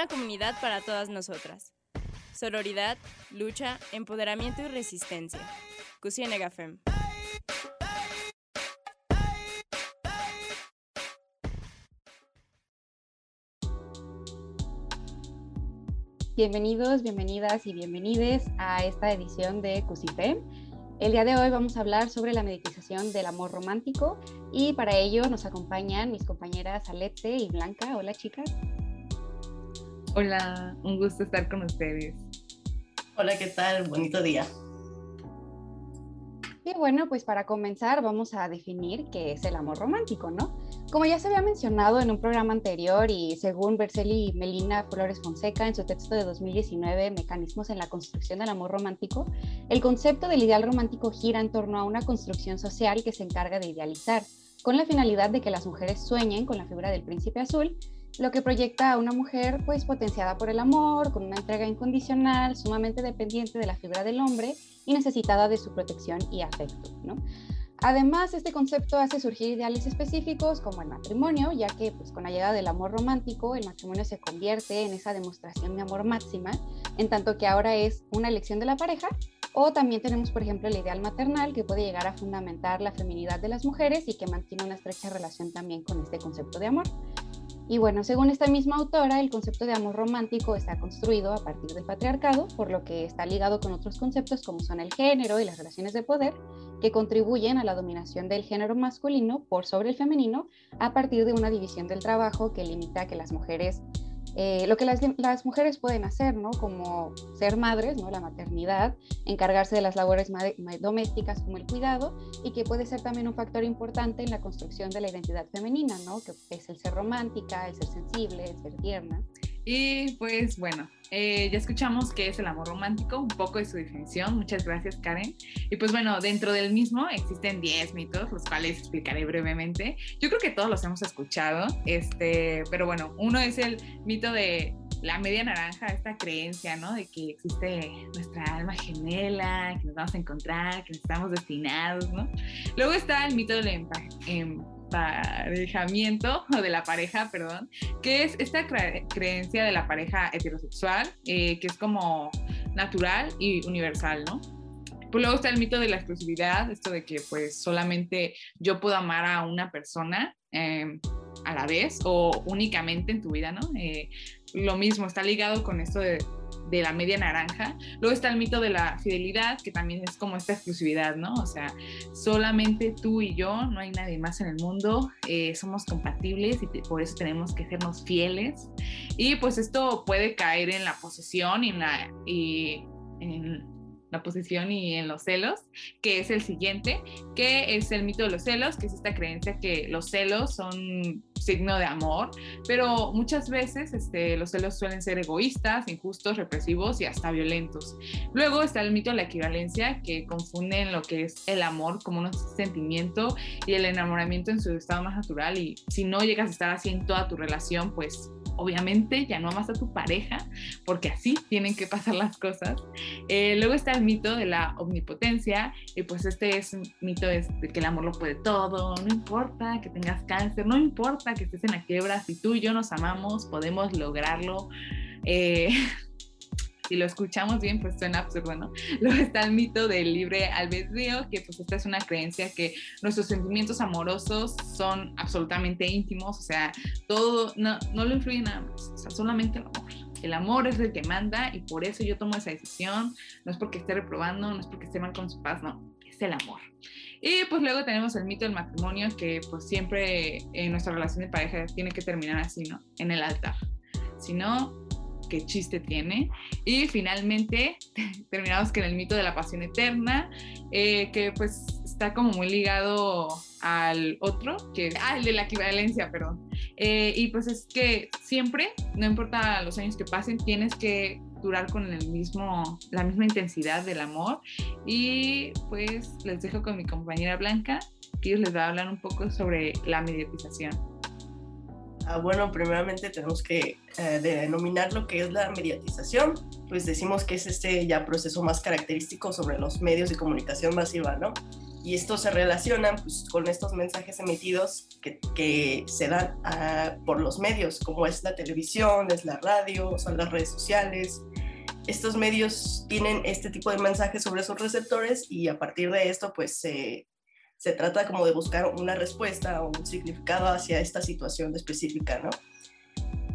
una comunidad para todas nosotras. Sororidad, lucha, empoderamiento y resistencia. Cusienegafem. Bienvenidos, bienvenidas y bienvenides a esta edición de CUSIFEM. El día de hoy vamos a hablar sobre la meditación del amor romántico y para ello nos acompañan mis compañeras Alette y Blanca. Hola chicas. Hola, un gusto estar con ustedes. Hola, ¿qué tal? Bonito día. Y bueno, pues para comenzar vamos a definir qué es el amor romántico, ¿no? Como ya se había mencionado en un programa anterior y según Berceli Melina Flores Fonseca en su texto de 2019, Mecanismos en la construcción del amor romántico, el concepto del ideal romántico gira en torno a una construcción social que se encarga de idealizar, con la finalidad de que las mujeres sueñen con la figura del príncipe azul lo que proyecta a una mujer pues potenciada por el amor, con una entrega incondicional, sumamente dependiente de la figura del hombre y necesitada de su protección y afecto. Además, este concepto hace surgir ideales específicos como el matrimonio, ya que pues, con la llegada del amor romántico, el matrimonio se convierte en esa demostración de amor máxima, en tanto que ahora es una elección de la pareja, o también tenemos, por ejemplo, el ideal maternal, que puede llegar a fundamentar la feminidad de las mujeres y que mantiene una estrecha relación también con este concepto de amor. Y bueno, según esta misma autora, el concepto de amor romántico está construido a partir del patriarcado, por lo que está ligado con otros conceptos como son el género y las relaciones de poder, que contribuyen a la dominación del género masculino por sobre el femenino a partir de una división del trabajo que limita que las mujeres eh, lo que las, mujeres pueden hacer, ¿no? Como ser madres, ¿no? La maternidad, encargarse de las labores domésticas como el cuidado y que puede ser también un factor importante en la construcción de la identidad femenina, ¿no? Que es el ser romántica, el ser sensible, el ser tierna. Y pues bueno, eh, ya escuchamos qué es el amor romántico, un poco de su definición. Muchas gracias, Karen. Y pues bueno, dentro del mismo existen 10 mitos, los cuales explicaré brevemente. Yo creo que todos los hemos escuchado, este, pero bueno, uno es el mito de la media naranja, esta creencia, ¿no? De que existe nuestra alma gemela, que nos vamos a encontrar, que estamos destinados, ¿no? Luego está el mito del em emparejamiento o de la pareja, perdón, que es esta creencia de la pareja heterosexual, eh, que es como natural y universal, ¿no? Pues luego está el mito de la exclusividad, esto de que pues solamente yo puedo amar a una persona em, a la vez o únicamente en tu vida, ¿no? Eh, lo mismo, está ligado con esto de de la media naranja. Luego está el mito de la fidelidad, que también es como esta exclusividad, ¿no? O sea, solamente tú y yo, no hay nadie más en el mundo, eh, somos compatibles y por eso tenemos que sernos fieles. Y pues esto puede caer en la posesión y en la... Y en, la posesión y en los celos, que es el siguiente, que es el mito de los celos, que es esta creencia que los celos son signo de amor, pero muchas veces este, los celos suelen ser egoístas, injustos, represivos y hasta violentos. Luego está el mito de la equivalencia, que confunden lo que es el amor como un sentimiento y el enamoramiento en su estado más natural y si no llegas a estar así en toda tu relación, pues obviamente ya no amas a tu pareja, porque así tienen que pasar las cosas. Eh, luego está el mito de la omnipotencia, y pues este es un mito de que el amor lo puede todo, no importa que tengas cáncer, no importa que estés en la quiebra, si tú y yo nos amamos, podemos lograrlo. Eh, si lo escuchamos bien, pues suena absurdo, ¿no? Luego está el mito del libre albedrío, que pues esta es una creencia que nuestros sentimientos amorosos son absolutamente íntimos, o sea, todo, no, no lo influye nada más, o sea, solamente el amor. El amor es el que manda y por eso yo tomo esa decisión, no es porque esté reprobando, no es porque esté mal con su paz, no, es el amor. Y pues luego tenemos el mito del matrimonio, que pues siempre en nuestra relación de pareja tiene que terminar así, ¿no? En el altar. Si no, qué chiste tiene. Y finalmente terminamos con el mito de la pasión eterna, eh, que pues está como muy ligado al otro, que ah, el de la equivalencia, perdón. Eh, y pues es que siempre, no importa los años que pasen, tienes que durar con el mismo, la misma intensidad del amor. Y pues les dejo con mi compañera Blanca, que les va a hablar un poco sobre la mediatización. Ah, bueno, primeramente tenemos que eh, denominar lo que es la mediatización, pues decimos que es este ya proceso más característico sobre los medios de comunicación masiva, ¿no? y esto se relaciona pues, con estos mensajes emitidos que, se dan ah, por los medios, como es la televisión, es la radio, son las redes sociales. Estos medios tienen este tipo de mensajes sobre sus receptores y a partir de esto pues se, se trata como de buscar una respuesta o un significado hacia esta situación específica, ¿no?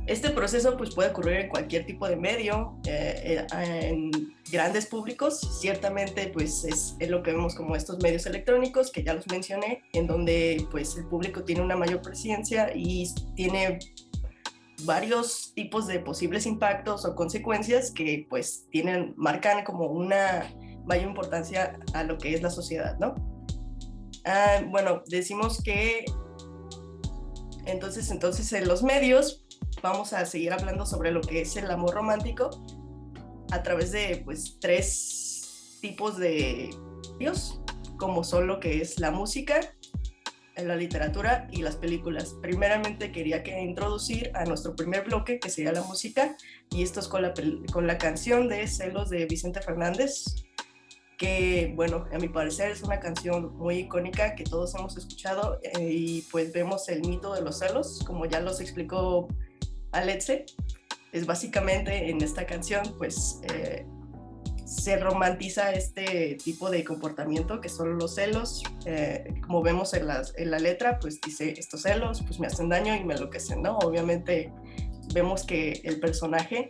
Este proceso pues, puede ocurrir en cualquier tipo de medio, eh, eh, en grandes públicos, ciertamente pues es, lo que vemos como estos medios electrónicos que ya los mencioné, en donde pues el público tiene una mayor presencia y tiene varios tipos de posibles impactos o consecuencias que pues tienen, marcan como una mayor importancia a lo que es la sociedad, ¿no? Ah, bueno, decimos que entonces, entonces en los medios vamos a seguir hablando sobre lo que es el amor romántico a través de pues tres tipos de medios, como son lo que es la música, la literatura y las películas. Primeramente quería que introducir a nuestro primer bloque, que sería la música, y esto es con la, con la canción de Celos de Vicente Fernández, que bueno, a mi parecer es una canción muy icónica que todos hemos escuchado eh, y pues vemos el mito de los celos, como ya los explicó Alexe, es básicamente en esta canción pues eh, se romantiza este tipo de comportamiento que son los celos, eh, como vemos en, en la letra pues dice estos celos pues me hacen daño y me enloquecen, ¿no? Obviamente vemos que el personaje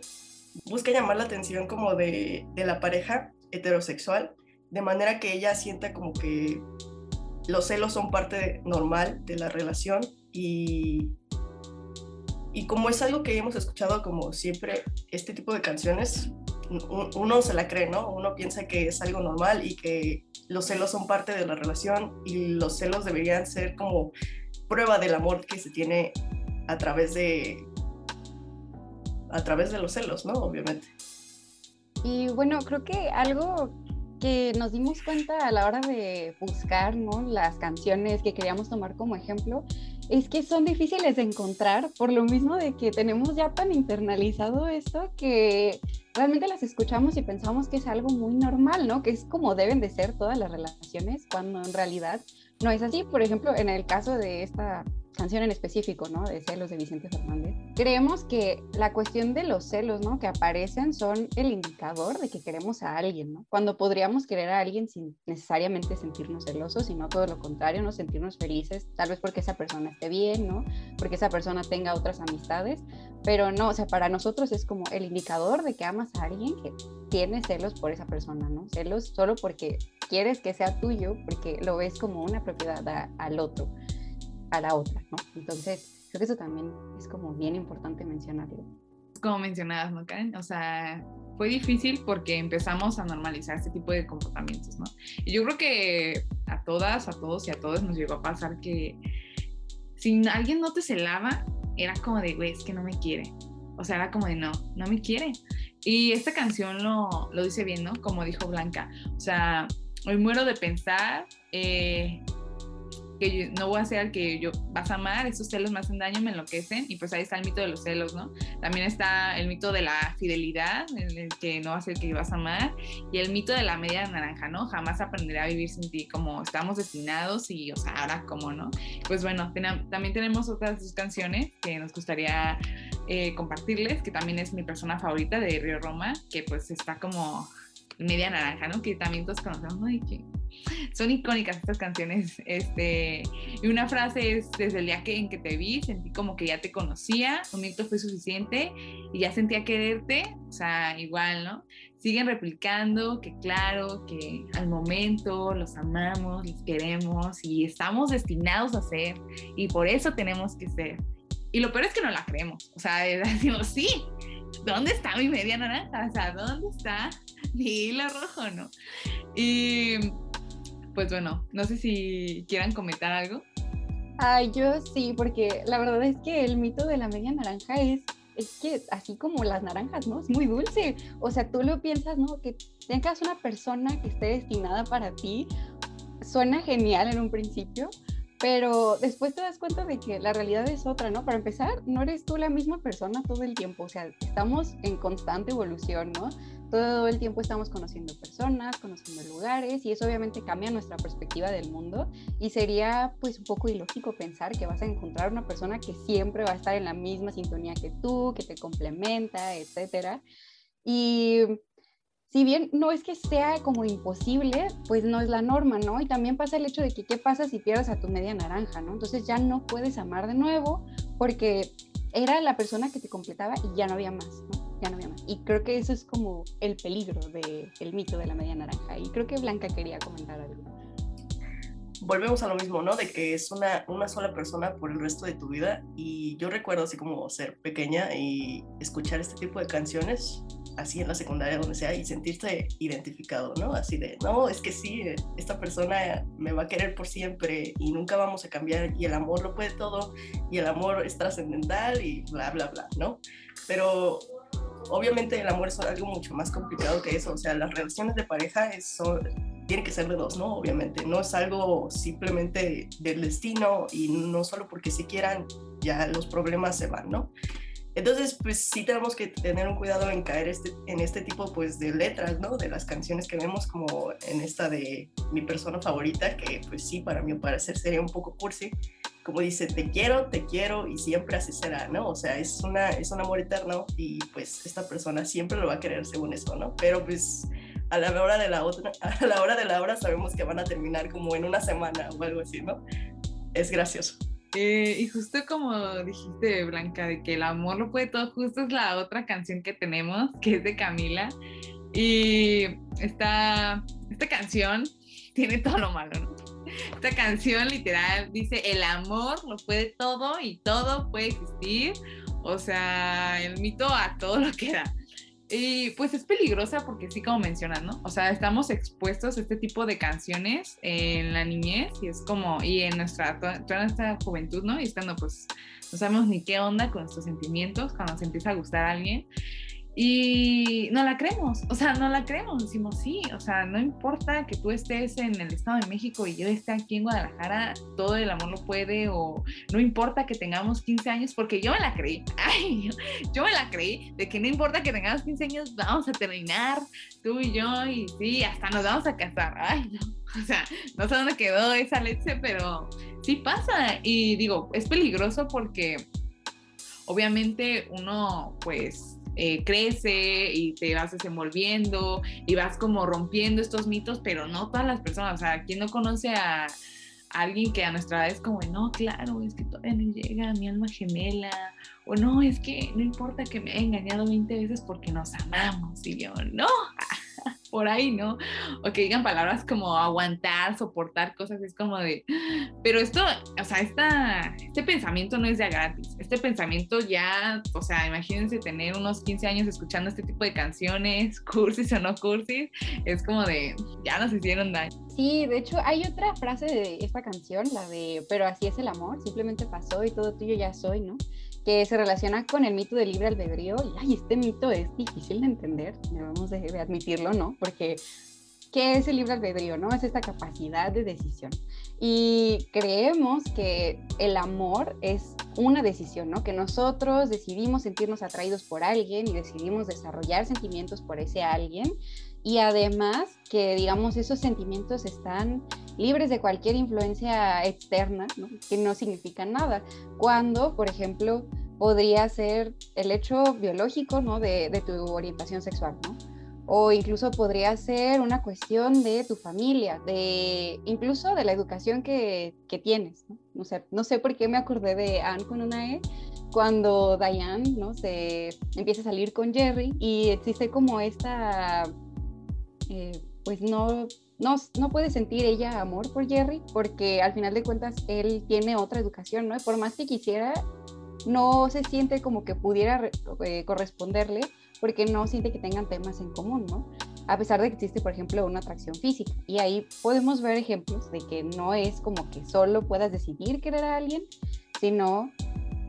busca llamar la atención como de, de la pareja heterosexual, de manera que ella sienta como que los celos son parte normal de la relación y, y como es algo que hemos escuchado como siempre, este tipo de canciones, uno se la cree, ¿no? Uno piensa que es algo normal y que los celos son parte de la relación y los celos deberían ser como prueba del amor que se tiene a través de a través de los celos, ¿no? Obviamente. Y bueno, creo que algo que nos dimos cuenta a la hora de buscar ¿no? las canciones que queríamos tomar como ejemplo es que son difíciles de encontrar por lo mismo de que tenemos ya tan internalizado esto que realmente las escuchamos y pensamos que es algo muy normal, ¿no? Que es como deben de ser todas las relaciones cuando en realidad no es así. Por ejemplo, en el caso de esta canción en específico, ¿no? De celos de Vicente Fernández. Creemos que la cuestión de los celos, ¿no? Que aparecen son el indicador de que queremos a alguien, ¿no? Cuando podríamos querer a alguien sin necesariamente sentirnos celosos, sino todo lo contrario, ¿no? Sentirnos felices, tal vez porque esa persona esté bien, ¿no? Porque esa persona tenga otras amistades, pero no, o sea, para nosotros es como el indicador de que amas a alguien que tiene celos por esa persona, ¿no? Celos solo porque quieres que sea tuyo, porque lo ves como una propiedad al otro a la otra, ¿no? Entonces, creo que eso también es como bien importante mencionarlo. Como mencionabas, ¿no, Karen? O sea, fue difícil porque empezamos a normalizar este tipo de comportamientos, ¿no? Y yo creo que a todas, a todos y a todos nos llegó a pasar que si alguien no te celaba, era como de, güey, es que no me quiere. O sea, era como de, no, no me quiere. Y esta canción lo, lo dice bien, ¿no? Como dijo Blanca. O sea, hoy muero de pensar eh, que no voy a al que yo vas a amar, esos celos me hacen daño, me enloquecen, y pues ahí está el mito de los celos, ¿no? También está el mito de la fidelidad, en el que no va a ser que vas a amar, y el mito de la media naranja, ¿no? Jamás aprenderé a vivir sin ti, como estamos destinados y, o sea, ahora cómo, ¿no? Pues bueno, también tenemos otras dos canciones que nos gustaría eh, compartirles, que también es mi persona favorita de Río Roma, que pues está como media naranja, ¿no? Que también todos conocemos, ¿no? Y que son icónicas estas canciones. Este, y una frase es, desde el día que, en que te vi, sentí como que ya te conocía, un minuto fue suficiente y ya sentía quererte, o sea, igual, ¿no? Siguen replicando que claro, que al momento los amamos, los queremos y estamos destinados a ser y por eso tenemos que ser. Y lo peor es que no la creemos, o sea, decimos, sí, ¿dónde está mi media naranja? O sea, ¿dónde está hilo rojo, no? Y pues bueno, no sé si quieran comentar algo. Ay, yo sí, porque la verdad es que el mito de la media naranja es, es que así como las naranjas, ¿no? Es muy dulce. O sea, tú lo piensas, ¿no? Que tengas una persona que esté destinada para ti, suena genial en un principio, pero después te das cuenta de que la realidad es otra, ¿no? Para empezar, no eres tú la misma persona todo el tiempo, o sea, estamos en constante evolución, ¿no? Todo el tiempo estamos conociendo personas, conociendo lugares y eso obviamente cambia nuestra perspectiva del mundo y sería pues un poco ilógico pensar que vas a encontrar una persona que siempre va a estar en la misma sintonía que tú, que te complementa, etcétera. Y si bien no es que sea como imposible, pues no es la norma, ¿no? Y también pasa el hecho de que qué pasa si pierdes a tu media naranja, ¿no? Entonces ya no puedes amar de nuevo porque era la persona que te completaba y ya no había más, ¿no? Ya no había más. Y creo que eso es como el peligro del mito de la media naranja. Y creo que Blanca quería comentar algo. Volvemos a lo mismo, ¿no? De que es una, una sola persona por el resto de tu vida. Y yo recuerdo así como ser pequeña y escuchar este tipo de canciones así en la secundaria, donde sea, y sentirse identificado, ¿no? Así de, no, es que sí, esta persona me va a querer por siempre y nunca vamos a cambiar y el amor lo puede todo y el amor es trascendental y bla, bla, bla, ¿no? Pero obviamente el amor es algo mucho más complicado que eso, o sea, las relaciones de pareja son, tienen que ser de dos, ¿no? Obviamente, no es algo simplemente del destino y no solo porque se quieran, ya los problemas se van, ¿no? Entonces, pues sí tenemos que tener un cuidado en caer este, en este tipo pues de letras, ¿no? De las canciones que vemos como en esta de mi persona favorita, que pues sí, para mí parecer sería un poco cursi. Como dice, te quiero, te quiero y siempre así será, ¿no? O sea, es, una, es un amor eterno y pues esta persona siempre lo va a querer según eso, ¿no? Pero pues a la hora de la otra, a la hora de la hora sabemos que van a terminar como en una semana o algo así, ¿no? Es gracioso. Eh, y justo como dijiste, Blanca, de que el amor lo puede todo, justo es la otra canción que tenemos, que es de Camila. Y esta, esta canción tiene todo lo malo, ¿no? Esta canción literal dice, el amor lo puede todo y todo puede existir. O sea, el mito a todo lo que da. Y pues es peligrosa porque sí, como mencionan, ¿no? O sea, estamos expuestos a este tipo de canciones en la niñez y es como, y en nuestra, toda, nuestra juventud, ¿no? Y estando pues, no sabemos ni qué onda con nuestros sentimientos cuando nos empieza a gustar a alguien. Y no la creemos, o sea, no la creemos, decimos sí, o sea, no importa que tú estés en el Estado de México y yo esté aquí en Guadalajara, todo el amor lo puede, o no importa que tengamos 15 años, porque yo me la creí, ay, yo, me la creí, de que no importa que tengamos 15 años, vamos a terminar, tú y yo, y sí, hasta nos vamos a casar, ay, no, o sea, no sé dónde quedó esa leche, pero sí pasa, y digo, es peligroso porque obviamente uno, pues, eh, crece y te vas desenvolviendo y vas como rompiendo estos mitos, pero no todas las personas, o sea, ¿quién no conoce a, alguien que a nuestra edad es como, no, claro, es que todavía no llega mi alma gemela, o no, es que no importa que me haya engañado 20 veces porque nos amamos, y yo, no, por ahí, ¿no? O que digan palabras como aguantar, soportar cosas, es como de, pero esto, o sea, esta, este pensamiento no es ya gratis, este pensamiento ya, o sea, imagínense tener unos 15 años escuchando este tipo de canciones, cursis o no cursis, es como de, ya nos hicieron daño. Sí, de hecho hay otra frase de esta canción, la de, pero así es el amor, simplemente pasó y todo tuyo ya soy, ¿no? Que se relaciona con el mito del libre albedrío. Y ay, este mito es difícil de entender, debemos de, de admitirlo, ¿no? Porque ¿qué es el libre albedrío? ¿no? Es esta capacidad de decisión. Y creemos que el amor es una decisión, ¿no? Que nosotros decidimos sentirnos atraídos por alguien y decidimos desarrollar sentimientos por ese alguien. Y además que, digamos, esos sentimientos están libres de cualquier influencia externa, ¿no? que no significan nada. Cuando, por ejemplo, podría ser el hecho biológico ¿no? de, de tu orientación sexual, ¿no? o incluso podría ser una cuestión de tu familia, de incluso de la educación que, que tienes. ¿no? O sea, no sé por qué me acordé de Anne con una E, cuando Diane ¿no? se empieza a salir con Jerry y existe como esta, eh, pues no, no, no puede sentir ella amor por Jerry porque al final de cuentas él tiene otra educación, ¿no? Por más que quisiera, no se siente como que pudiera eh, corresponderle porque no siente que tengan temas en común, ¿no? A pesar de que existe, por ejemplo, una atracción física. Y ahí podemos ver ejemplos de que no es como que solo puedas decidir querer a alguien, sino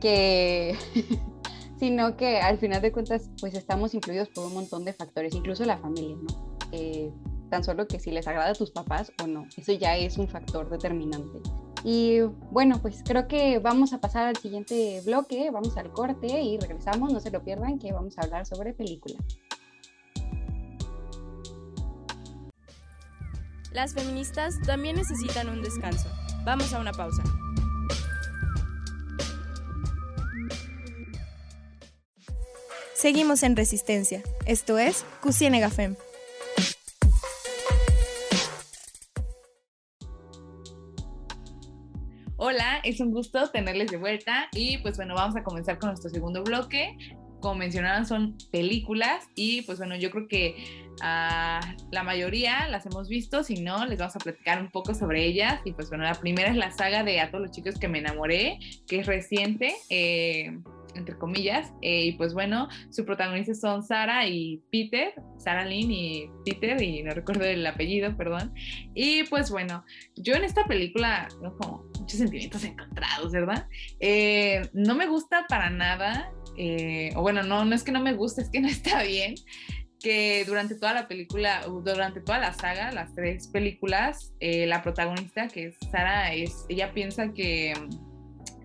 que, sino que al final de cuentas, pues estamos influidos por un montón de factores, incluso la familia, ¿no? Eh, tan solo que si les agrada a tus papás o no. Eso ya es un factor determinante. Y bueno, pues creo que vamos a pasar al siguiente bloque, vamos al corte y regresamos, no se lo pierdan, que vamos a hablar sobre películas. Las feministas también necesitan un descanso. Vamos a una pausa. Seguimos en Resistencia. Esto es Cusienegafem. Hola, es un gusto tenerles de vuelta y pues bueno, vamos a comenzar con nuestro segundo bloque. Como mencionaban, son películas y pues bueno, yo creo que uh, la mayoría las hemos visto, si no, les vamos a platicar un poco sobre ellas. Y pues bueno, la primera es la saga de A todos los chicos que me enamoré, que es reciente. Eh, entre comillas, eh, y pues bueno, sus protagonistas son Sara y Peter, Sara Lynn y Peter, y no recuerdo el apellido, perdón. Y pues bueno, yo en esta película tengo como muchos sentimientos encontrados, ¿verdad? Eh, no me gusta para nada, eh, o bueno, no, no es que no me guste, es que no está bien que durante toda la película, durante toda la saga, las tres películas, la protagonista, que es Sara, es, ella piensa que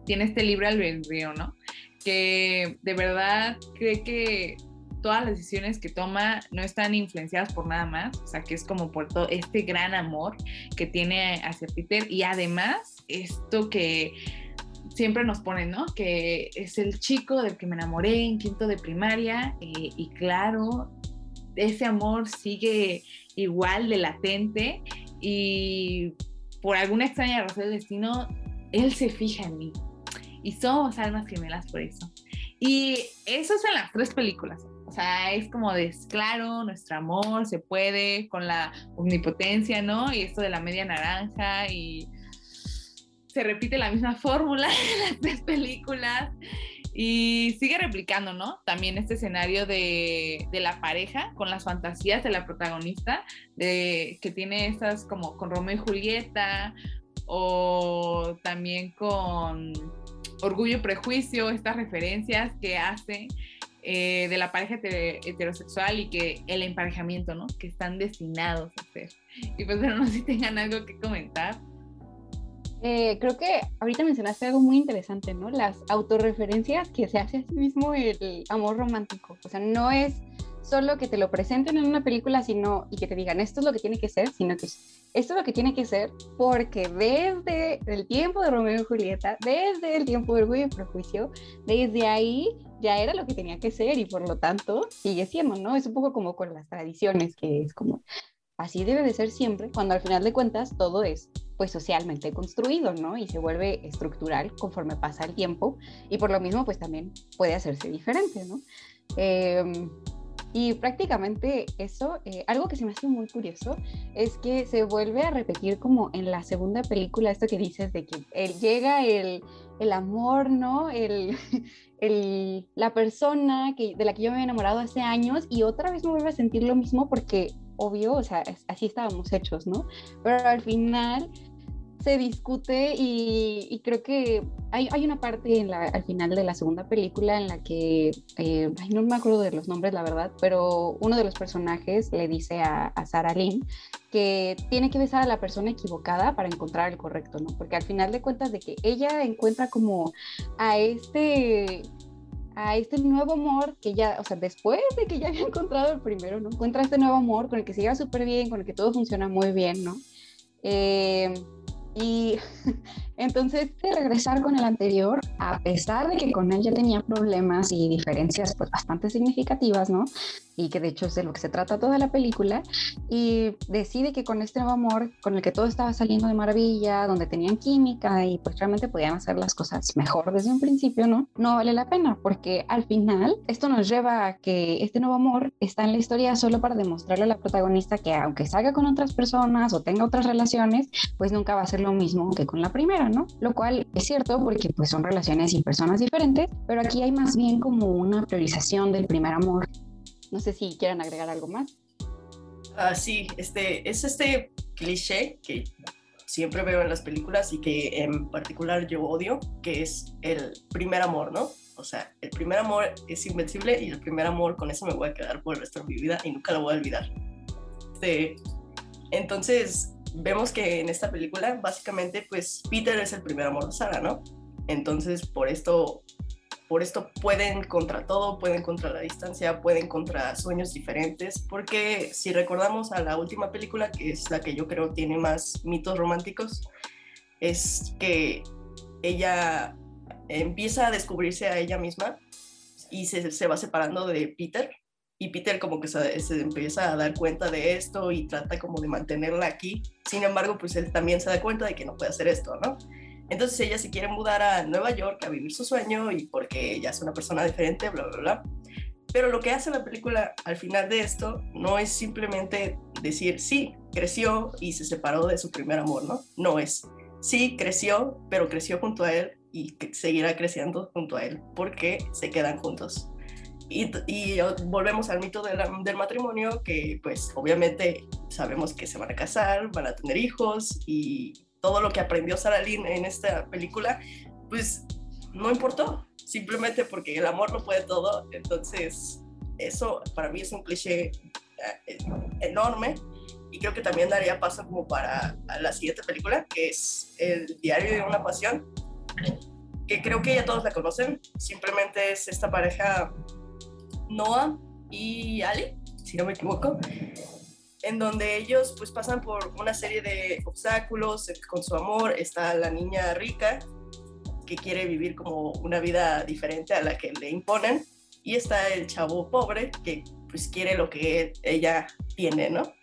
tiene este libre albedrío, ¿no? Que de verdad cree que todas las decisiones que toma no están influenciadas por nada más, o sea, que es como por todo este gran amor que tiene hacia Peter y además esto que siempre nos ponen, ¿no? Que es el chico del que me enamoré en quinto de primaria eh, y claro, ese amor sigue igual de latente y por alguna extraña razón del destino, él se fija en mí y somos almas gemelas por eso. Y eso es en las tres películas. O sea, es como de, claro, nuestro amor se puede con la omnipotencia, ¿no? Y esto de la media naranja y se repite la misma fórmula en las tres películas y sigue replicando, ¿no? También este escenario de, de, la pareja con las fantasías de la protagonista, de, que tiene estas como con Romeo y Julieta o también con Orgullo y Prejuicio, estas referencias que hace eh, de la pareja heterosexual y que el emparejamiento, ¿no? Que están destinados a hacer. Y pues no sé si tengan algo que comentar. Eh, creo que ahorita mencionaste algo muy interesante, ¿no? Las autorreferencias que se hace a sí mismo el amor romántico. O sea, no es solo que te lo presenten en una película sino, y que te digan esto es lo que tiene que ser, sino que esto es lo que tiene que ser porque desde el tiempo de Romeo y Julieta, desde el tiempo de Orgullo y Prejuicio, desde ahí ya era lo que tenía que ser y por lo tanto sigue siendo, ¿no? Es un poco como con las tradiciones, que es como así debe de ser siempre, cuando al final de cuentas todo es pues socialmente construido, ¿no? Y se vuelve estructural conforme pasa el tiempo y por lo mismo pues también puede hacerse diferente, ¿no? Eh, y prácticamente eso, eh, algo que se me hace muy curioso, es que se vuelve a repetir como en la segunda película, esto que dices de que llega el, el, amor, ¿no? El, el, la persona que, de la que yo me había enamorado hace años y otra vez me vuelve a sentir lo mismo porque, obvio, o sea, así estábamos hechos, ¿no? Pero al final se discute y, creo que hay, hay, una parte en la, al final de la segunda película en la que, eh, no me acuerdo de los nombres, la verdad, pero uno de los personajes le dice a, a Sarah Lynn que tiene que besar a la persona equivocada para encontrar el correcto, ¿no? Porque al final de cuentas de que ella encuentra como a este a este nuevo amor que ya, o sea, después de que ya había encontrado el primero, ¿no? Encuentra este nuevo amor con el que se lleva súper bien, con el que todo funciona muy bien, ¿no? Eh, y entonces, de regresar con el anterior, a pesar de que con él ya tenía problemas y diferencias pues, bastante significativas, ¿no? Y que de hecho es de lo que se trata toda la película, y decide que con este nuevo amor, con el que todo estaba saliendo de maravilla, donde tenían química y pues realmente podían hacer las cosas mejor desde un principio, ¿no? No vale la pena, porque al final esto nos lleva a que este nuevo amor está en la historia solo para demostrarle a la protagonista que aunque salga con otras personas o tenga otras relaciones, pues nunca va a ser lo mismo que con la primera, ¿no? Lo cual es cierto porque pues son relaciones y personas diferentes, pero aquí hay más bien como una priorización del primer amor. No sé si quieran agregar algo más. Ah, sí, este, es este cliché que siempre veo en las películas y que en particular yo odio, que es el primer amor, ¿no? O sea, el primer amor es invencible y el primer amor con eso me voy a quedar por el resto de mi vida y nunca lo voy a olvidar. Este, entonces, vemos que en esta película básicamente pues Peter es el primer amor de Sara, ¿no? Entonces por esto, por esto pueden contra todo, pueden contra la distancia, pueden contra sueños diferentes, porque si recordamos a la última película, que es la que yo creo tiene más mitos románticos, es que ella empieza a descubrirse a ella misma y se, se va separando de Peter. Y Peter como que se, se, empieza a dar cuenta de esto y trata como de mantenerla aquí. Sin embargo, pues él también se da cuenta de que no puede hacer esto, ¿no? Entonces ella se quiere mudar a Nueva York a vivir su sueño y porque ella es una persona diferente, bla, bla, bla. Pero lo que hace la película al final de esto no es simplemente decir, sí, creció y se separó de su primer amor, ¿no? No es, sí, creció, pero creció junto a él y seguirá creciendo junto a él porque se quedan juntos. Y, y volvemos al mito de la, del matrimonio, que pues obviamente sabemos que se van a casar, van a tener hijos y todo lo que aprendió Sarah Lynn en esta película, pues no importó, simplemente porque el amor lo puede todo. Entonces, eso para mí es un cliché eh, enorme y creo que también daría paso como para la siguiente película, que es El diario de una pasión, que creo que ya todos la conocen. Simplemente es esta pareja Noah y Ali, si no me equivoco, en donde ellos pues pasan por una serie de obstáculos con su amor. Está la niña rica que quiere vivir como una vida diferente a la que le imponen y está el chavo pobre que pues quiere lo que ella tiene, ¿no?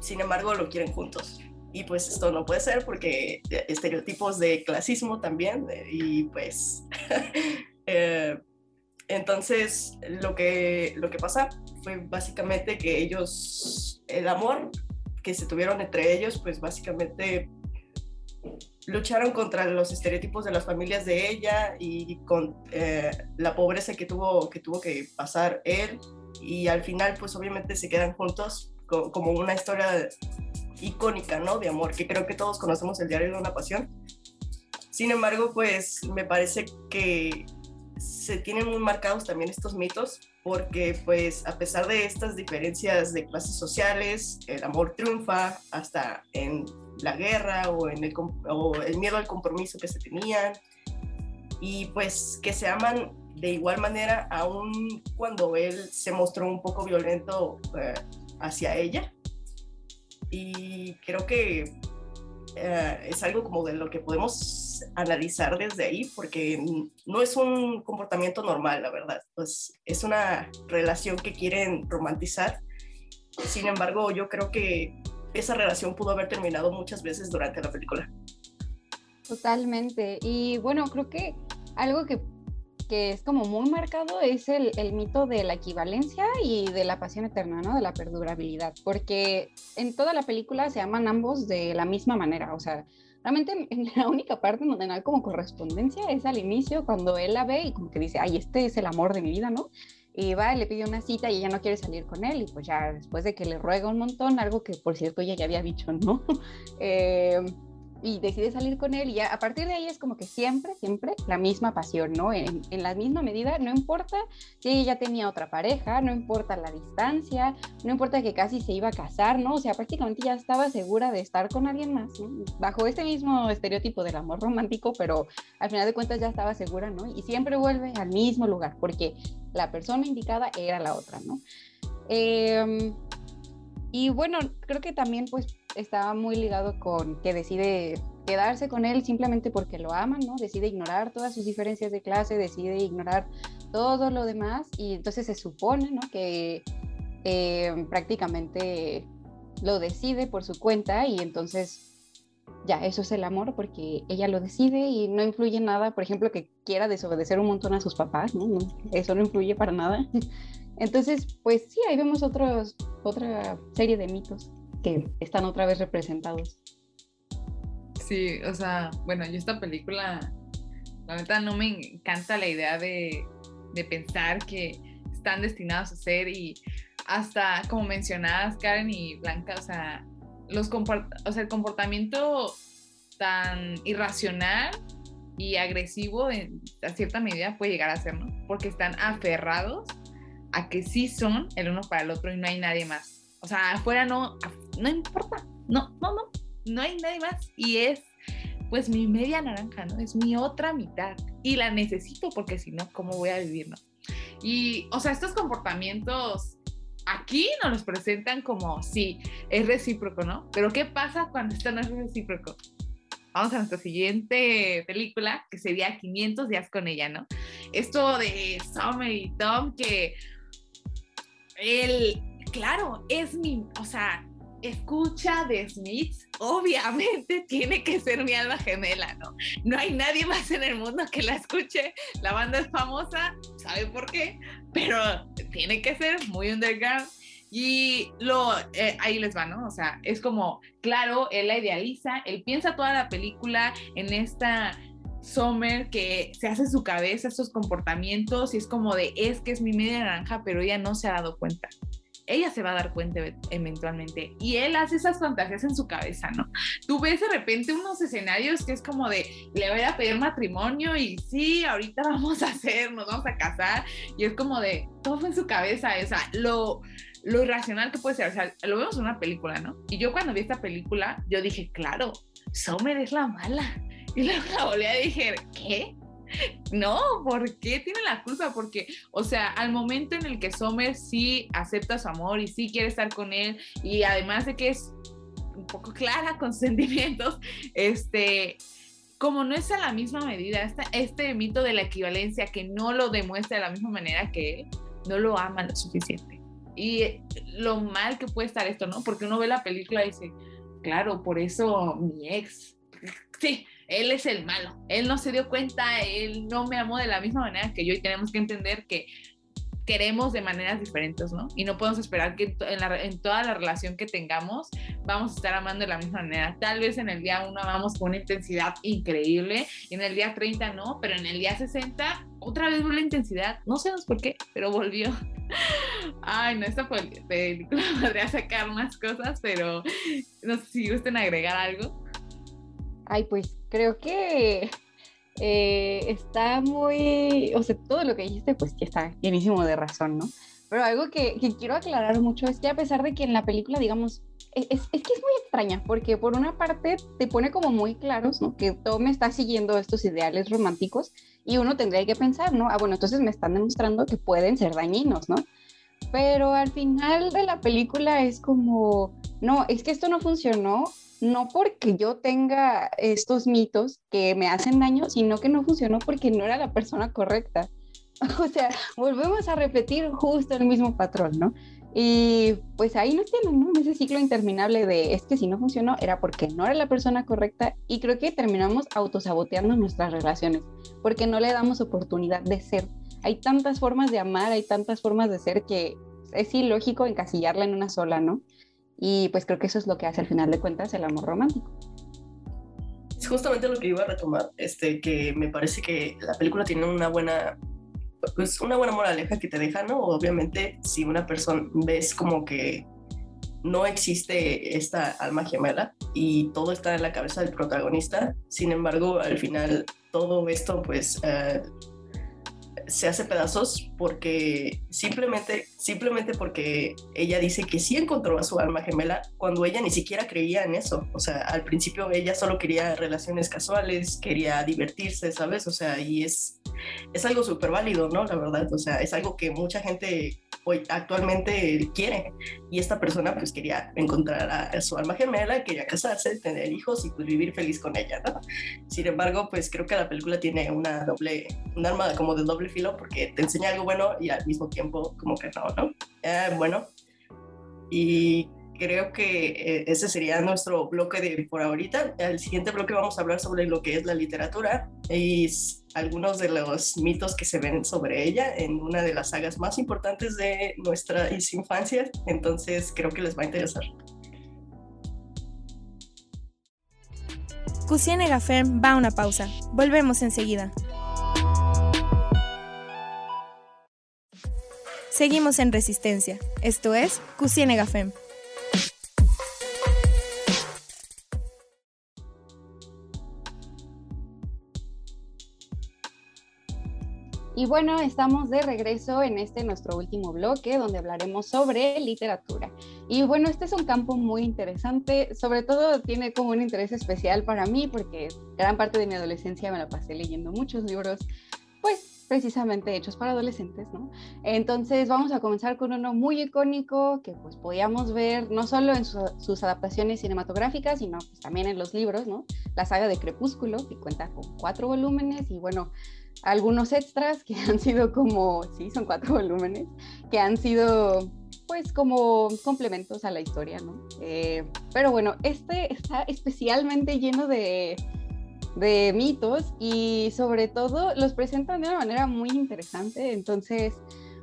Sin embargo, lo quieren juntos. Y pues esto no puede ser porque estereotipos de clasismo también y pues eh, entonces lo que, lo que pasa fue básicamente que ellos el amor que se tuvieron entre ellos, pues básicamente lucharon contra los estereotipos de las familias de ella y con eh, la pobreza que tuvo, que tuvo que pasar él y al final pues obviamente se quedan juntos como una historia icónica, ¿no? De amor, que creo que todos conocemos el diario de una pasión. Sin embargo, pues me parece que se tienen muy marcados también estos mitos porque pues a pesar de estas diferencias de clases sociales, el amor triunfa hasta en la guerra o en el, o el miedo al compromiso que se tenían. Y pues que se aman de igual manera aún cuando él se mostró un poco violento eh, hacia ella. Y creo que eh, es algo como de lo que podemos analizar desde ahí, porque no es un comportamiento normal, la verdad. Pues es una relación que quieren romantizar. Sin embargo, yo creo que esa relación pudo haber terminado muchas veces durante la película. Totalmente. Y bueno, creo que algo que que es como muy marcado es el, el, mito de la equivalencia y de la pasión eterna, ¿no? De la perdurabilidad, porque en toda la película se aman ambos de la misma manera, o sea, realmente en la única parte donde no hay como correspondencia es al inicio, cuando él la ve y como que dice, ay, este es el amor de mi vida, ¿no? Y va, le pide una cita y ella no quiere salir con él, y pues ya después de que le ruega un montón, algo que por cierto ella ya había dicho, ¿no? eh, y decide salir con él y ya a partir de ahí es como que siempre, siempre la misma pasión, ¿no? En, la misma medida, no importa si ella tenía otra pareja, no importa la distancia, no importa que casi se iba a casar, ¿no? O sea, prácticamente ya estaba segura de estar con alguien más, ¿no? Bajo este mismo estereotipo del amor romántico, pero al final de cuentas ya estaba segura, ¿no? Y siempre vuelve al mismo lugar, porque la persona indicada era la otra, ¿no? Eh, y bueno, creo que también pues estaba muy ligado con que decide quedarse con él simplemente porque lo aman, ¿no? Decide ignorar todas sus diferencias de clase, decide ignorar todo lo demás y entonces se supone, ¿no? Que eh, prácticamente lo decide por su cuenta y entonces ya, eso es el amor porque ella lo decide y no influye nada, por ejemplo, que quiera desobedecer un montón a sus papás, ¿no? eso no influye para nada. Entonces, pues sí, ahí vemos otros, otra serie de mitos que están otra vez representados. Sí, o sea, bueno, yo esta película, la verdad no me encanta la idea de, de pensar que están destinados a ser y hasta como mencionadas Karen y Blanca, o sea, los o sea, el comportamiento tan irracional y agresivo en, a cierta medida puede llegar a ser, ¿no? Porque están aferrados a que sí son el uno para el otro y no hay nadie más. O sea, afuera no, no importa, no, no, no, no hay nadie más. Y es pues mi media naranja, ¿no? Es mi otra mitad y la necesito porque si no, ¿cómo voy a vivir, no? Y, o sea, estos comportamientos aquí nos los presentan como, sí, es recíproco, ¿no? Pero ¿qué pasa cuando esto no es recíproco? Vamos a nuestra siguiente película, que sería 500 días con ella, ¿no? Esto de Summer y Tom, que él, claro, es mi, o sea, escucha de Smith, obviamente tiene que ser mi alma gemela, ¿no? No hay nadie más en el mundo que la escuche. La banda es famosa, sabe por qué, pero tiene que ser muy underground. Y lo, eh, ahí les va, ¿no? O sea, es como, claro, él la idealiza, él piensa toda la película en esta Summer que se hace su cabeza estos comportamientos y es como de, es que es mi media naranja, pero ella no se ha dado cuenta ella se va a dar cuenta eventualmente. Y él hace esas fantasías en su cabeza, ¿no? Tú ves de repente unos escenarios que es como de, le voy a pedir matrimonio y sí, ahorita vamos a hacer, nos vamos a casar. Y es como de, todo fue en su cabeza, o sea, lo, lo irracional que puede ser. O sea, lo vemos en una película, ¿no? Y yo cuando vi esta película, yo dije, claro, Sommer es la mala. Y luego la volví a dije, ¿qué? No, ¿por qué tiene la culpa? Porque, o sea, al momento en el que Sommer sí acepta su amor y sí quiere estar con él, y además de que es un poco clara con sus sentimientos, este, como no es a la misma medida, este, este mito de la equivalencia que no lo demuestra de la misma manera que él, no lo ama lo suficiente. Y lo mal que puede estar esto, ¿no? Porque uno ve la película y dice, claro, por eso mi ex, sí, él es el malo, él no se dio cuenta, él no me amó de la misma manera que yo y tenemos que entender que queremos de maneras diferentes, ¿no? Y no podemos esperar que en, toda la relación que tengamos vamos a estar amando de la misma manera. Tal vez en el día 1 amamos con una intensidad increíble y en el día 30 no, pero en el día 60 otra vez volvió la intensidad. No sabemos por qué, pero volvió. Ay, no, esta película podría sacar más cosas, pero no sé si gusten agregar algo. Ay, pues creo que eh, está muy, o sea, todo lo que dijiste, pues ya está llenísimo de razón, ¿no? Pero algo que, quiero aclarar mucho es que a pesar de que en la película, digamos, e, es, es, que es muy extraña, porque por una parte te pone como muy claros, ¿no? Que todo me está siguiendo estos ideales románticos y uno tendría que pensar, ¿no? Ah, bueno, entonces me están demostrando que pueden ser dañinos, ¿no? Pero al final de la película es como, no, es que esto no funcionó no porque yo tenga estos mitos que me hacen daño, sino que no funcionó porque no era la persona correcta. O sea, volvemos a repetir justo el mismo patrón, ¿no? Y pues ahí nos tienen, ¿no? Ese ciclo interminable de es que si no funcionó era porque no era la persona correcta y creo que terminamos autosaboteando nuestras relaciones porque no le damos oportunidad de ser. Hay tantas formas de amar, hay tantas formas de ser que es ilógico encasillarla en una sola, ¿no? Y pues creo que eso es lo que hace al final de cuentas el amor romántico. Es justamente lo que iba a retomar, este, que me parece que la película tiene una buena, pues una buena moraleja que te deja, ¿no? Obviamente, si una persona ves como que no existe esta alma gemela y todo está en la cabeza del protagonista, sin embargo, al final todo esto pues uh, se hace pedazos porque simplemente, simplemente porque ella dice que sí encontró a su alma gemela cuando ella ni siquiera creía en eso. O sea, al principio ella solo quería relaciones casuales, quería divertirse, ¿sabes? O sea, y es, es algo súper válido, ¿no? La verdad, o sea, es algo que mucha gente hoy actualmente quiere. Y esta persona pues quería encontrar a, su alma gemela, quería casarse, tener hijos y pues vivir feliz con ella, ¿no? Sin embargo, pues creo que la película tiene una doble, un arma como de doble filo porque te enseña algo bueno y al mismo tiempo como que no, ¿no? Eh, bueno, y creo que eh, ese sería nuestro bloque de por ahorita. El siguiente bloque vamos a hablar sobre lo que es la literatura y algunos de los mitos que se ven sobre ella en una de las sagas más importantes de nuestras infancias. Entonces creo que les va a interesar. Cusiene Gafem va a una pausa. Volvemos enseguida. Seguimos en Resistencia. Esto es Cusiene Gafem. Y bueno, estamos de regreso en este nuestro último bloque donde hablaremos sobre literatura. Y bueno, este es un campo muy interesante, sobre todo tiene como un interés especial para mí porque gran parte de mi adolescencia me la pasé leyendo muchos libros, precisamente hechos para adolescentes, ¿no? Entonces vamos a comenzar con uno muy icónico que pues podíamos ver no solo en sus adaptaciones cinematográficas, sino pues, también en los libros, ¿no? La saga de Crepúsculo, que cuenta con cuatro volúmenes y bueno, algunos extras que han sido como, sí, son cuatro volúmenes, que han sido pues como complementos a la historia, ¿no? Eh, pero bueno, este está especialmente lleno de, de mitos y sobre todo los presentan de una manera muy interesante. Entonces,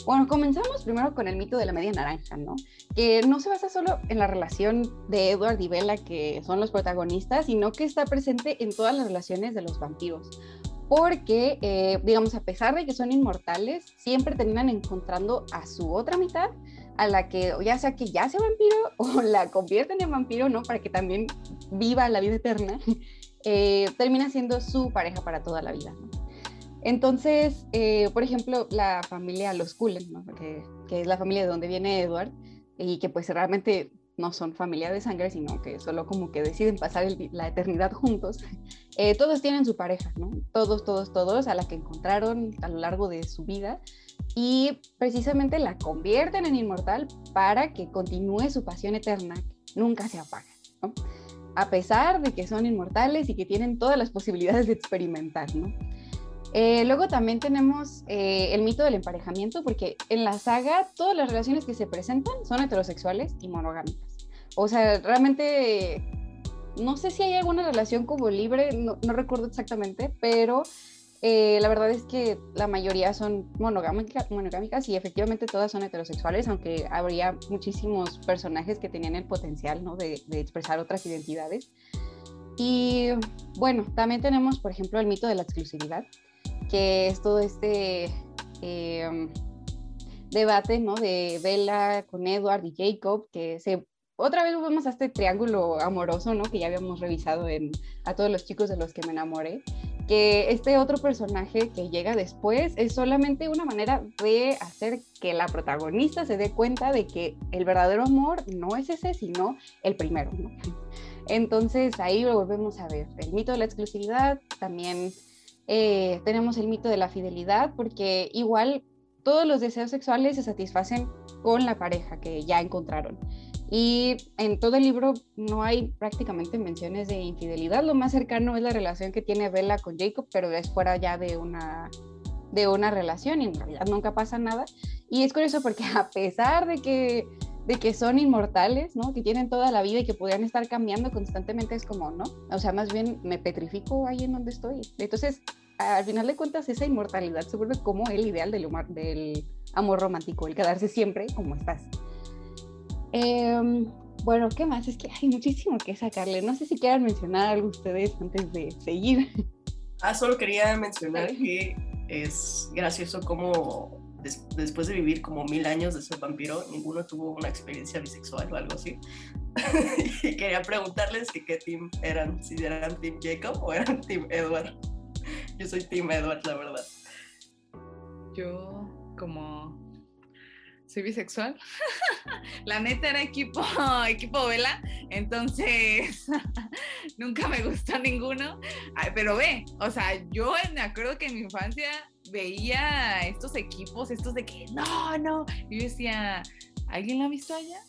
bueno, comenzamos primero con el mito de la media naranja, ¿no? Que no se basa solo en la relación de Edward y Bella, que son los protagonistas, sino que está presente en todas las relaciones de los vampiros. Porque, eh, digamos, a pesar de que son inmortales, siempre terminan encontrando a su otra mitad a la que ya sea que ya sea vampiro o la convierten en vampiro, ¿no? Para que también viva la vida eterna, eh, termina siendo su pareja para toda la vida. Entonces, eh, por ejemplo, la familia Los Cullen, que, que, es la familia de donde viene Edward, y que pues realmente no son familia de sangre, sino que solo como que deciden pasar la eternidad juntos, eh, todos tienen su pareja. Todos, todos, todos, a la que encontraron a lo largo de su vida, y precisamente la convierten en inmortal para que continúe su pasión eterna, nunca se apaga, a pesar de que son inmortales y que tienen todas las posibilidades de experimentar. ¿no? Eh, luego también tenemos eh, el mito del emparejamiento, porque en la saga todas las relaciones que se presentan son heterosexuales y monogámicas. O sea, realmente no sé si hay alguna relación como libre, no, no recuerdo exactamente, pero eh, la verdad es que la mayoría son monogámicas, monogámicas y efectivamente todas son heterosexuales, aunque habría muchísimos personajes que tenían el potencial ¿no? de, expresar otras identidades. Y bueno, también tenemos, por ejemplo, el mito de la exclusividad, que es todo este em, debate ¿no? de Bella con Edward y Jacob, que se otra vez vemos a este triángulo amoroso, ¿no? Que ya habíamos revisado en A todos los chicos de los que me enamoré, que este otro personaje que llega después es solamente una manera de hacer que la protagonista se dé cuenta de que el verdadero amor no es ese, sino el primero. Entonces ahí lo volvemos a ver. El mito de la exclusividad, también eh, tenemos el mito de la fidelidad, porque igual todos los deseos sexuales se satisfacen con la pareja que ya encontraron. Y en todo el libro no hay prácticamente menciones de infidelidad. Lo más cercano es la relación que tiene Bella con Jacob, pero es fuera ya de una, de una relación y en realidad nunca pasa nada. Y es curioso porque a pesar de que, de que son inmortales, ¿no? que tienen toda la vida y que podrían estar cambiando constantemente, es como, ¿no? O sea, más bien me petrifico ahí en donde estoy. Entonces, al final de cuentas, esa inmortalidad se vuelve como el ideal del, del amor romántico, el quedarse siempre como estás. Em, bueno, ¿qué más? Es que hay muchísimo que sacarle. No sé si quieran mencionar algo ustedes antes de seguir. Ah, solo quería mencionar que es gracioso como después de vivir como mil años de ser vampiro, ninguno tuvo una experiencia bisexual o algo así. y quería preguntarles que qué team eran, si eran Team Jacob o eran Team Edward. Yo soy Team Edward, la verdad. Yo como soy bisexual. la neta era equipo, equipo vela, entonces nunca me gustó ninguno. pero ve, o sea, yo me acuerdo que en mi infancia veía estos equipos, estos de que no, no, y yo decía, ¿alguien la ha visto allá?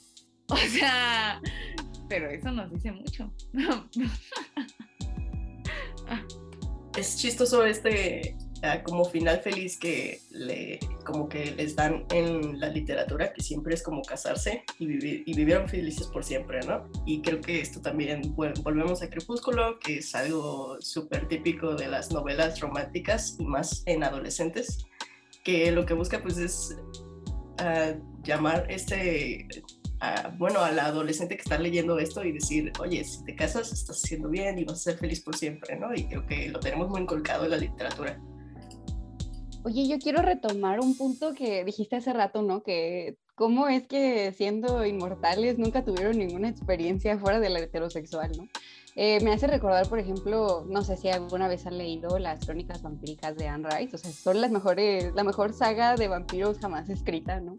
O sea, pero eso nos dice mucho. es chistoso este como final feliz que le, como que les dan en la literatura, que siempre es como casarse y, vivir, y vivieron felices por siempre, ¿no? Y creo que esto también, volvemos a Crepúsculo, que es algo súper típico de las novelas románticas y más en adolescentes, que lo que busca pues es uh, llamar este bueno, a la adolescente que está leyendo esto y decir, oye, si te casas, estás haciendo bien y vas a ser feliz por siempre, ¿no? Y creo que lo tenemos muy inculcado en la literatura. Oye, yo quiero retomar un punto que dijiste hace rato, ¿no? Que cómo es que siendo inmortales nunca tuvieron ninguna experiencia fuera de la heterosexual, ¿no? Eh, me hace recordar, por ejemplo, no sé si alguna vez han leído las crónicas vampíricas de Anne Rice, o sea, son las mejores, la mejor saga de vampiros jamás escrita, ¿no?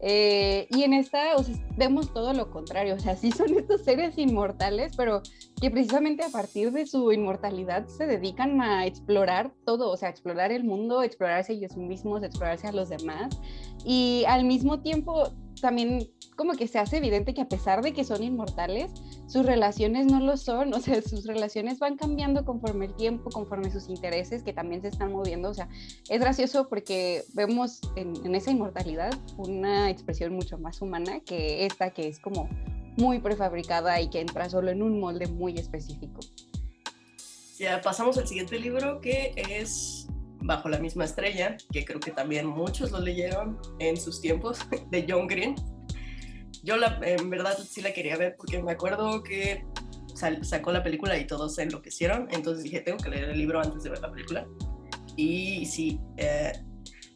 Eh, y en esta vemos todo lo contrario, o sea, sí son estos seres inmortales, pero que precisamente a partir de su inmortalidad se dedican a explorar todo, o sea, explorar el mundo, explorarse ellos mismos, explorarse a los demás. Y al mismo tiempo también como que se hace evidente que a pesar de que son inmortales, sus relaciones no lo son, o sea, sus relaciones van cambiando conforme el tiempo, conforme sus intereses que también se están moviendo, o sea, es gracioso porque vemos en, esa inmortalidad una expresión mucho más humana que esta que es como muy prefabricada y que entra solo en un molde muy específico. Ya pasamos al siguiente libro que es Bajo la misma estrella, que creo que también muchos lo leyeron en sus tiempos, de John Green. Yo la, en verdad sí la quería ver porque me acuerdo que sacó la película y todos se enloquecieron, entonces dije, tengo que leer el libro antes de ver la película. Y sí, eh,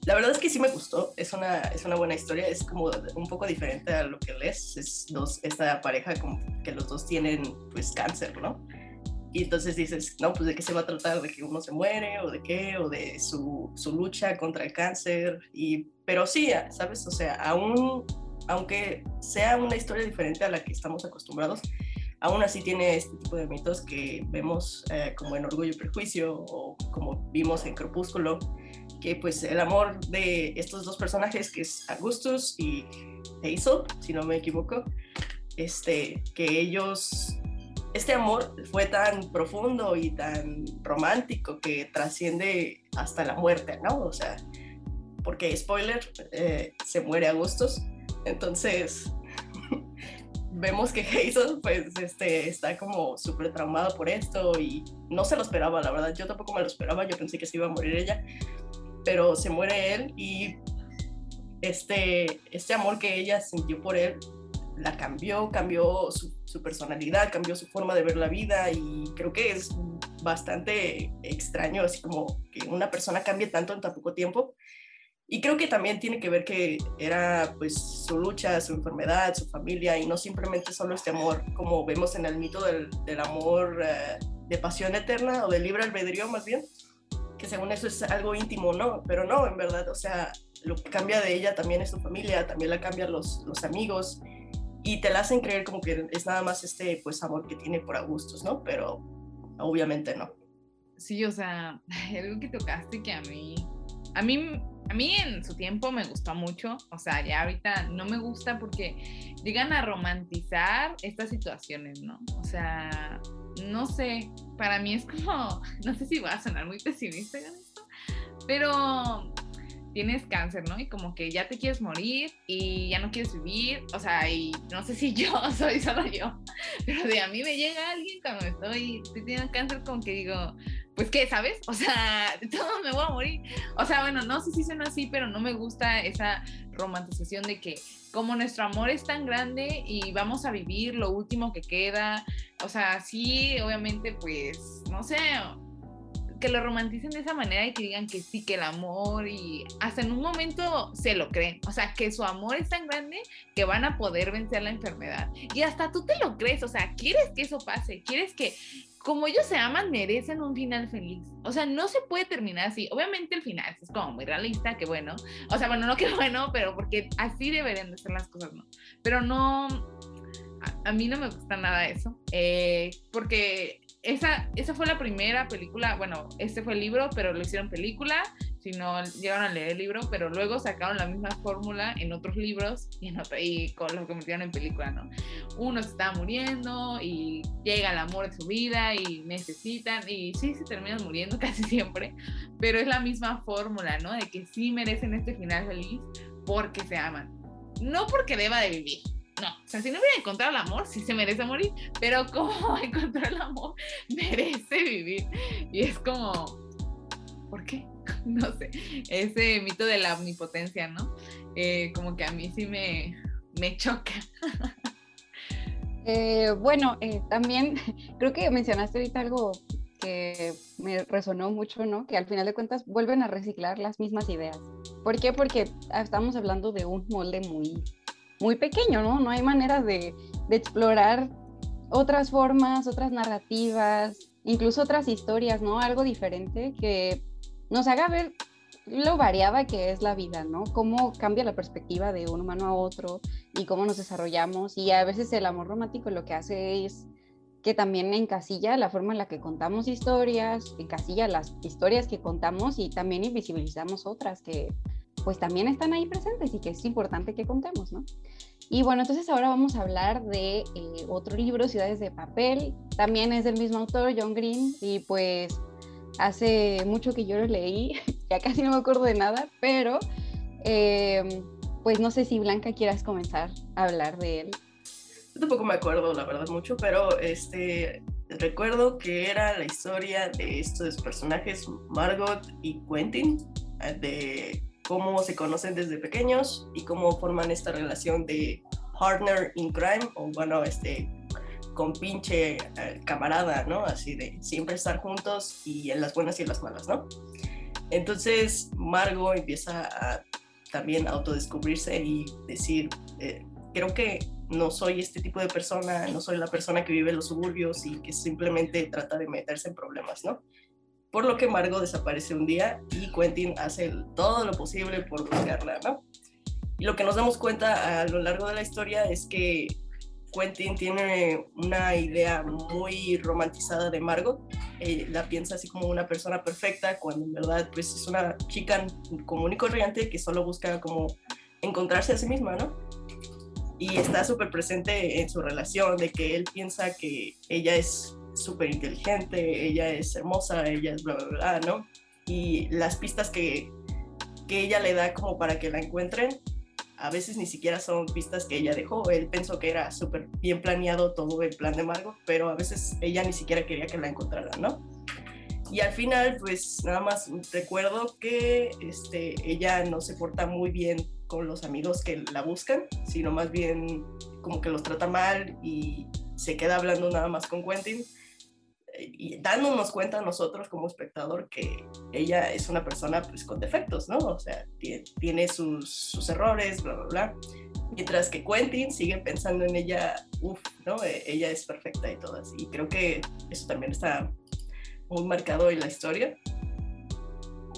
la verdad es que sí me gustó, es una, es una buena historia, es como un poco diferente a lo que lees, es dos, esta pareja como que los dos tienen pues cáncer, ¿no? Y entonces dices, no, pues de qué se va a tratar, de que uno se muere o de qué, o de su, su lucha contra el cáncer. Y, pero sí, ¿sabes? O sea, aún, aunque sea una historia diferente a la que estamos acostumbrados, aún así tiene este tipo de mitos que vemos eh, como en Orgullo y Prejuicio o como vimos en Crepúsculo, que pues el amor de estos dos personajes, que es Augustus y Hazel, si no me equivoco, este, que ellos este amor fue tan profundo y tan romántico que trasciende hasta la muerte, ¿no? O sea, porque, spoiler, eh, se muere Augustus. Entonces, vemos que Hazel, pues, este, está como súper traumado por esto y no se lo esperaba, la verdad. Yo tampoco me lo esperaba, yo pensé que se iba a morir ella, pero se muere él y este, este amor que ella sintió por él la cambió, cambió su, personalidad, cambió su forma de ver la vida y creo que es bastante extraño, así como que una persona cambie tanto en tan poco tiempo. Y creo que también tiene que ver que era pues su lucha, su enfermedad, su familia y no simplemente solo este amor, como vemos en el mito del, del amor eh, de pasión eterna o de libre albedrío más bien, que según eso es algo íntimo, ¿no? Pero no, en verdad, o sea, lo que cambia de ella también es su familia, también la cambian los, los amigos y te la hacen creer como que es nada más este pues amor que tiene por Augustus, ¿no? Pero obviamente no. Sí, o sea, algo que tocaste que a mí, a mí, a mí en su tiempo me gustó mucho, o sea, ya ahorita no me gusta porque llegan a romantizar estas situaciones, ¿no? O sea, no sé, para mí es como, no sé si voy a sonar muy pesimista con esto, pero tienes cáncer, ¿no? Y como que ya te quieres morir y ya no quieres vivir, o sea, y no sé si yo soy solo yo, pero de a mí me llega alguien cuando estoy teniendo cáncer como que digo, pues qué, ¿sabes? O sea, todo me voy a morir. O sea, bueno, no sé si suena así, pero no me gusta esa romantización de que como nuestro amor es tan grande y vamos a vivir lo último que queda, o sea, sí, obviamente, pues, no sé, que lo romanticen de esa manera y que digan que sí, que el amor y hasta en un momento se lo creen. O sea, que su amor es tan grande que van a poder vencer la enfermedad. Y hasta tú te lo crees, o sea, quieres que eso pase, quieres que como ellos se aman, merecen un final feliz. O sea, no se puede terminar así. Obviamente el final es como muy realista, que bueno. O sea, bueno, no que bueno, pero porque así deberían de ser las cosas, ¿no? Pero no, a, mí no me gusta nada eso. Eh, porque esa, esa fue la primera película, bueno, este fue el libro, pero lo hicieron película, si no llegaron a leer el libro, pero luego sacaron la misma fórmula en otros libros y, en y con lo convirtieron en película, ¿no? Uno se está muriendo y llega el amor de su vida y necesitan, y sí, se terminan muriendo casi siempre, pero es la misma fórmula, ¿no? De que sí merecen este final feliz porque se aman, no porque deba de vivir no, o sea, si no hubiera encontrado el amor, sí se merece morir, pero como encontrar el amor, merece vivir. Y es como, ¿por qué? No sé, ese mito de la omnipotencia, ¿no? Eh, como que a mí sí me, me choca. Eh, bueno, eh, también creo que mencionaste ahorita algo que me resonó mucho, ¿no? Que al final de cuentas vuelven a reciclar las mismas ideas. ¿Por qué? Porque estamos hablando de un molde muy muy pequeño, ¿no? No hay manera de, explorar otras formas, otras narrativas, incluso otras historias, ¿no? Algo diferente que nos haga ver lo variada que es la vida, ¿no? Cómo cambia la perspectiva de un humano a otro y cómo nos desarrollamos. Y a veces el amor romántico lo que hace es que también encasilla la forma en la que contamos historias, encasilla las historias que contamos y también invisibilizamos otras que pues también están ahí presentes y que es importante que contemos, ¿no? Y bueno, entonces ahora vamos a hablar de eh, otro libro, Ciudades de Papel. También es del mismo autor, John Green, y pues hace mucho que yo lo leí, ya casi no me acuerdo de nada, pero eh, pues no sé si Blanca quieras comenzar a hablar de él. Yo tampoco me acuerdo, la verdad, mucho, pero este, recuerdo que era la historia de estos personajes, Margot y Quentin, eh, de cómo se conocen desde pequeños y cómo forman esta relación de partner in crime o bueno, este con pinche eh, camarada, ¿no? Así de siempre estar juntos y en las buenas y en las malas, ¿no? Entonces Margot empieza a también autodescubrirse y decir, eh, creo que no soy este tipo de persona, no soy la persona que vive en los suburbios y que simplemente trata de meterse en problemas, ¿no? Por lo que Margot desaparece un día y Quentin hace todo lo posible por buscarla, ¿no? Y lo que nos damos cuenta a lo largo de la historia es que Quentin tiene una idea muy romantizada de Margot, eh, la piensa así como una persona perfecta, cuando en verdad pues es una chica común y corriente que solo busca como encontrarse a sí misma, ¿no? Y está súper presente en su relación, de que él piensa que ella es súper inteligente, ella es hermosa, ella es bla, bla, bla, ¿no? Y las pistas que, que ella le da como para que la encuentren, a veces ni siquiera son pistas que ella dejó. Él pensó que era súper bien planeado todo el plan de Margot, pero a veces ella ni siquiera quería que la encontraran, ¿no? Y al final, pues nada más recuerdo que este, ella no se porta muy bien con los amigos que la buscan, sino más bien como que los trata mal y se queda hablando nada más con Quentin y dándonos cuenta nosotros como espectador que ella es una persona pues con defectos, ¿no? O sea, tiene, sus, sus, errores, bla, bla, bla. Mientras que Quentin sigue pensando en ella, uff, ¿no? E, ella es perfecta y todo así. Y creo que eso también está muy marcado en la historia.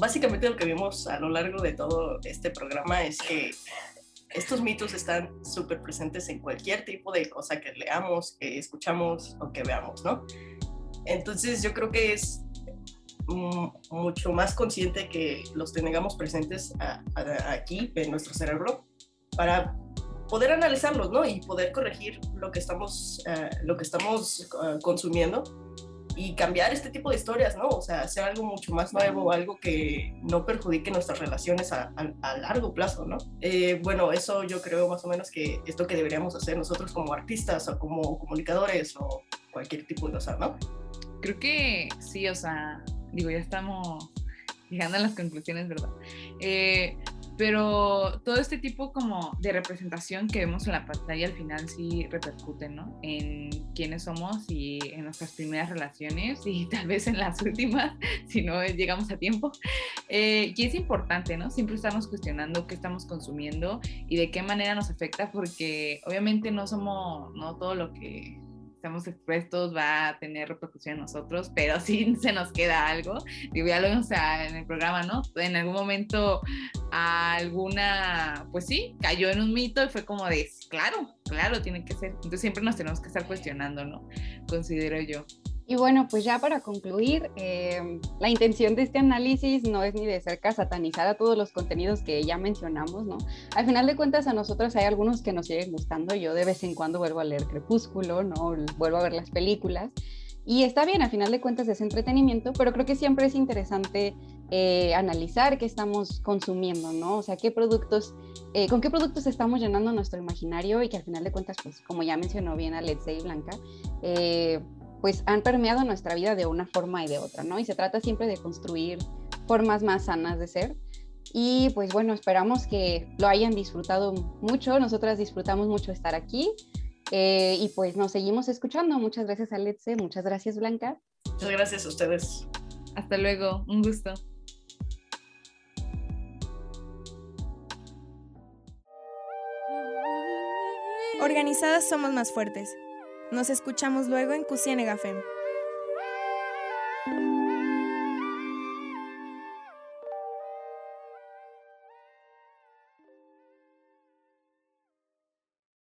Básicamente lo que vimos a lo largo de todo este programa es que estos mitos están súper presentes en cualquier tipo de cosa que leamos, que escuchamos o que veamos, ¿no? Entonces yo creo que es mucho más consciente que los tengamos presentes aquí en nuestro cerebro para poder analizarlos, ¿no? Y poder corregir lo que estamos, eh, lo que estamos eh, consumiendo y cambiar este tipo de historias, ¿no? O sea, hacer algo mucho más nuevo, algo que no perjudique nuestras relaciones a, largo plazo, ¿no? Eh, bueno, eso yo creo más o menos que es lo que deberíamos hacer nosotros como artistas o como comunicadores o cualquier tipo de cosa, ¿no? Creo que sí, o sea, digo, ya estamos llegando a las conclusiones, ¿verdad? Eh, pero todo este tipo como de representación que vemos en la pantalla al final sí repercute, ¿no? En quiénes somos y en nuestras primeras relaciones y tal vez en las últimas, si no llegamos a tiempo. Eh, y es importante, ¿no? Siempre estamos cuestionando qué estamos consumiendo y de qué manera nos afecta, porque obviamente no somos, no todo lo que estamos expuestos va a tener repercusión en nosotros, pero sí se nos queda algo. Digo, ya lo vimos en el programa, ¿no? En algún momento alguna, pues sí, cayó en un mito y fue como de, claro, claro, tiene que ser. Entonces siempre nos tenemos que estar cuestionando, ¿no? Considero yo. Y bueno, pues ya para concluir, em, la intención de este análisis no es ni de cerca satanizar a todos los contenidos que ya mencionamos, ¿no? Al final de cuentas a nosotros hay algunos que nos siguen gustando, yo de vez en cuando vuelvo a leer Crepúsculo, ¿no? Vuelvo a ver las películas. Y está bien, al final de cuentas es entretenimiento, pero creo que siempre es interesante eh, analizar qué estamos consumiendo, ¿no? O sea, qué productos, eh, con qué productos estamos llenando nuestro imaginario y que al final de cuentas, pues como ya mencionó bien Alexei Blanca, eh, pues han permeado nuestra vida de una forma y de otra, ¿no? Y se trata siempre de construir formas más sanas de ser. Y pues bueno, esperamos que lo hayan disfrutado mucho. Nosotras disfrutamos mucho estar aquí. Eh, y pues nos seguimos escuchando. Muchas gracias, Alexe. Muchas gracias, Blanca. Muchas gracias a ustedes. Hasta luego. Un gusto. Organizadas somos más fuertes. Nos escuchamos luego en Cusienegafem.